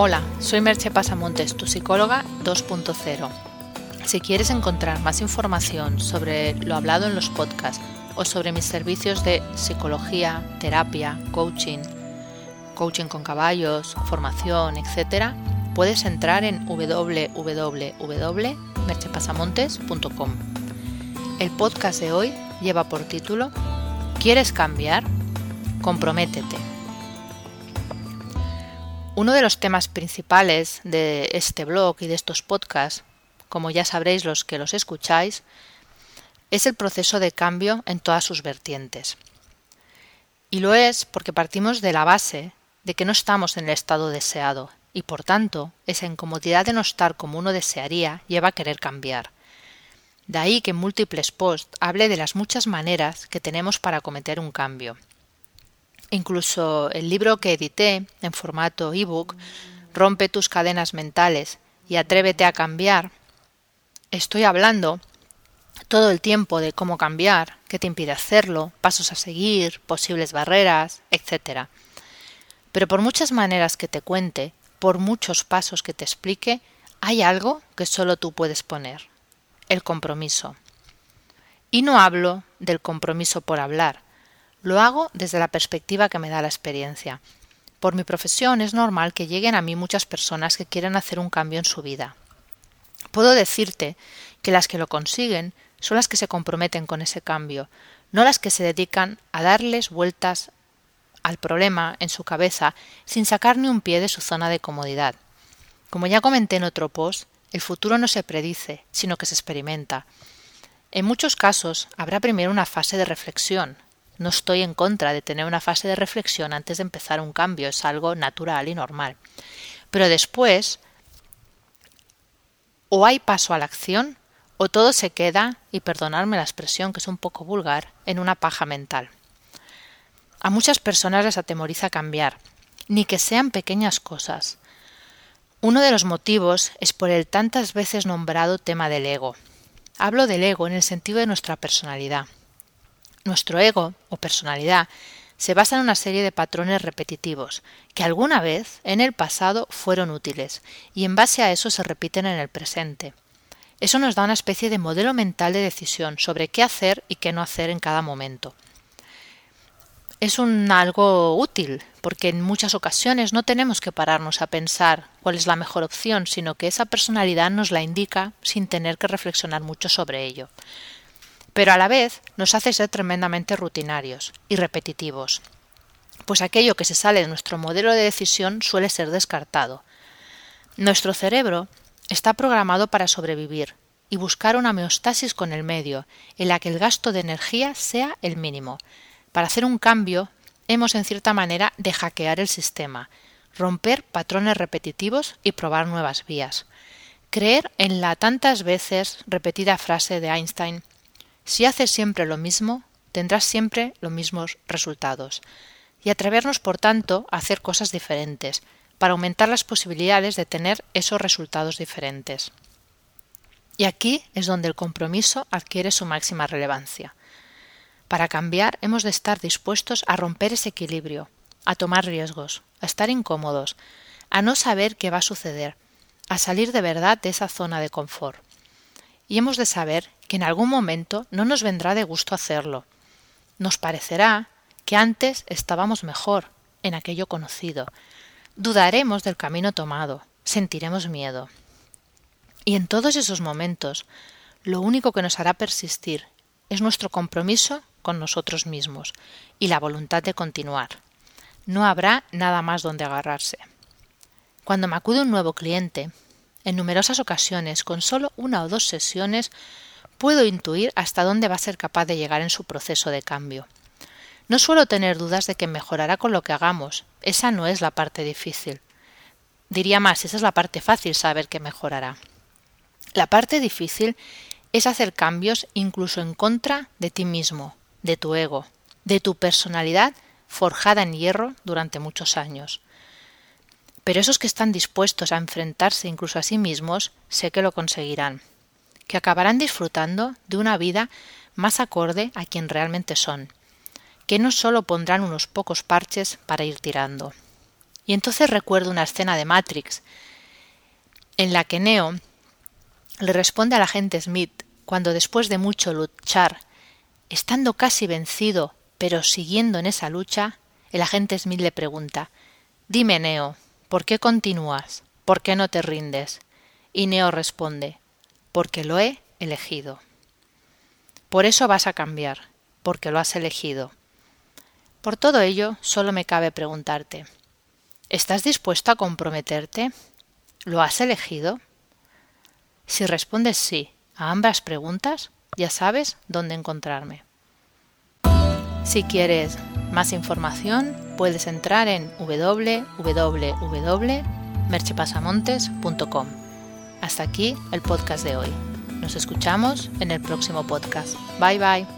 Hola, soy Merche Pasamontes, tu psicóloga 2.0. Si quieres encontrar más información sobre lo hablado en los podcasts o sobre mis servicios de psicología, terapia, coaching, coaching con caballos, formación, etc., puedes entrar en www.merchepasamontes.com. El podcast de hoy lleva por título ¿Quieres cambiar? Comprométete. Uno de los temas principales de este blog y de estos podcasts, como ya sabréis los que los escucháis, es el proceso de cambio en todas sus vertientes. Y lo es porque partimos de la base de que no estamos en el estado deseado y por tanto esa incomodidad de no estar como uno desearía lleva a querer cambiar. De ahí que en múltiples posts hable de las muchas maneras que tenemos para cometer un cambio Incluso el libro que edité en formato ebook, Rompe tus cadenas mentales y atrévete a cambiar, estoy hablando todo el tiempo de cómo cambiar, qué te impide hacerlo, pasos a seguir, posibles barreras, etc. Pero por muchas maneras que te cuente, por muchos pasos que te explique, hay algo que solo tú puedes poner, el compromiso. Y no hablo del compromiso por hablar, lo hago desde la perspectiva que me da la experiencia. Por mi profesión es normal que lleguen a mí muchas personas que quieren hacer un cambio en su vida. Puedo decirte que las que lo consiguen son las que se comprometen con ese cambio, no las que se dedican a darles vueltas al problema en su cabeza sin sacar ni un pie de su zona de comodidad. Como ya comenté en otro post, el futuro no se predice, sino que se experimenta. En muchos casos habrá primero una fase de reflexión, no estoy en contra de tener una fase de reflexión antes de empezar un cambio, es algo natural y normal. Pero después, o hay paso a la acción, o todo se queda, y perdonadme la expresión que es un poco vulgar, en una paja mental. A muchas personas les atemoriza cambiar, ni que sean pequeñas cosas. Uno de los motivos es por el tantas veces nombrado tema del ego. Hablo del ego en el sentido de nuestra personalidad. Nuestro ego o personalidad se basa en una serie de patrones repetitivos que alguna vez en el pasado fueron útiles y en base a eso se repiten en el presente. Eso nos da una especie de modelo mental de decisión sobre qué hacer y qué no hacer en cada momento. Es algo útil, porque en muchas ocasiones no tenemos que pararnos a pensar cuál es la mejor opción, sino que esa personalidad nos la indica sin tener que reflexionar mucho sobre ello pero a la vez nos hace ser tremendamente rutinarios y repetitivos, pues aquello que se sale de nuestro modelo de decisión suele ser descartado. Nuestro cerebro está programado para sobrevivir y buscar una homeostasis con el medio, en la que el gasto de energía sea el mínimo. Para hacer un cambio, hemos en cierta manera de hackear el sistema, romper patrones repetitivos y probar nuevas vías. Creer en la tantas veces repetida frase de Einstein si haces siempre lo mismo, tendrás siempre los mismos resultados. Y atrevernos, por tanto, a hacer cosas diferentes, para aumentar las posibilidades de tener esos resultados diferentes. Y aquí es donde el compromiso adquiere su máxima relevancia. Para cambiar hemos de estar dispuestos a romper ese equilibrio, a tomar riesgos, a estar incómodos, a no saber qué va a suceder, a salir de verdad de esa zona de confort y hemos de saber que en algún momento no nos vendrá de gusto hacerlo. Nos parecerá que antes estábamos mejor en aquello conocido. Dudaremos del camino tomado, sentiremos miedo. Y en todos esos momentos, lo único que nos hará persistir es nuestro compromiso con nosotros mismos y la voluntad de continuar. No habrá nada más donde agarrarse. Cuando me acude un nuevo cliente, en numerosas ocasiones, con solo una o dos sesiones, puedo intuir hasta dónde va a ser capaz de llegar en su proceso de cambio. No suelo tener dudas de que mejorará con lo que hagamos. Esa no es la parte difícil. Diría más, esa es la parte fácil saber que mejorará. La parte difícil es hacer cambios incluso en contra de ti mismo, de tu ego, de tu personalidad forjada en hierro durante muchos años. Pero esos que están dispuestos a enfrentarse incluso a sí mismos, sé que lo conseguirán, que acabarán disfrutando de una vida más acorde a quien realmente son, que no solo pondrán unos pocos parches para ir tirando. Y entonces recuerdo una escena de Matrix en la que Neo le responde al agente Smith cuando después de mucho luchar, estando casi vencido, pero siguiendo en esa lucha, el agente Smith le pregunta Dime, Neo, ¿por qué continúas? ¿Por qué no te rindes? Y Neo responde Porque lo he elegido. Por eso vas a cambiar, porque lo has elegido. Por todo ello, solo me cabe preguntarte ¿Estás dispuesto a comprometerte? ¿Lo has elegido? Si respondes sí a ambas preguntas, ya sabes dónde encontrarme. Si quieres más información, puedes entrar en www.merchepasamontes.com. Hasta aquí el podcast de hoy. Nos escuchamos en el próximo podcast. Bye bye.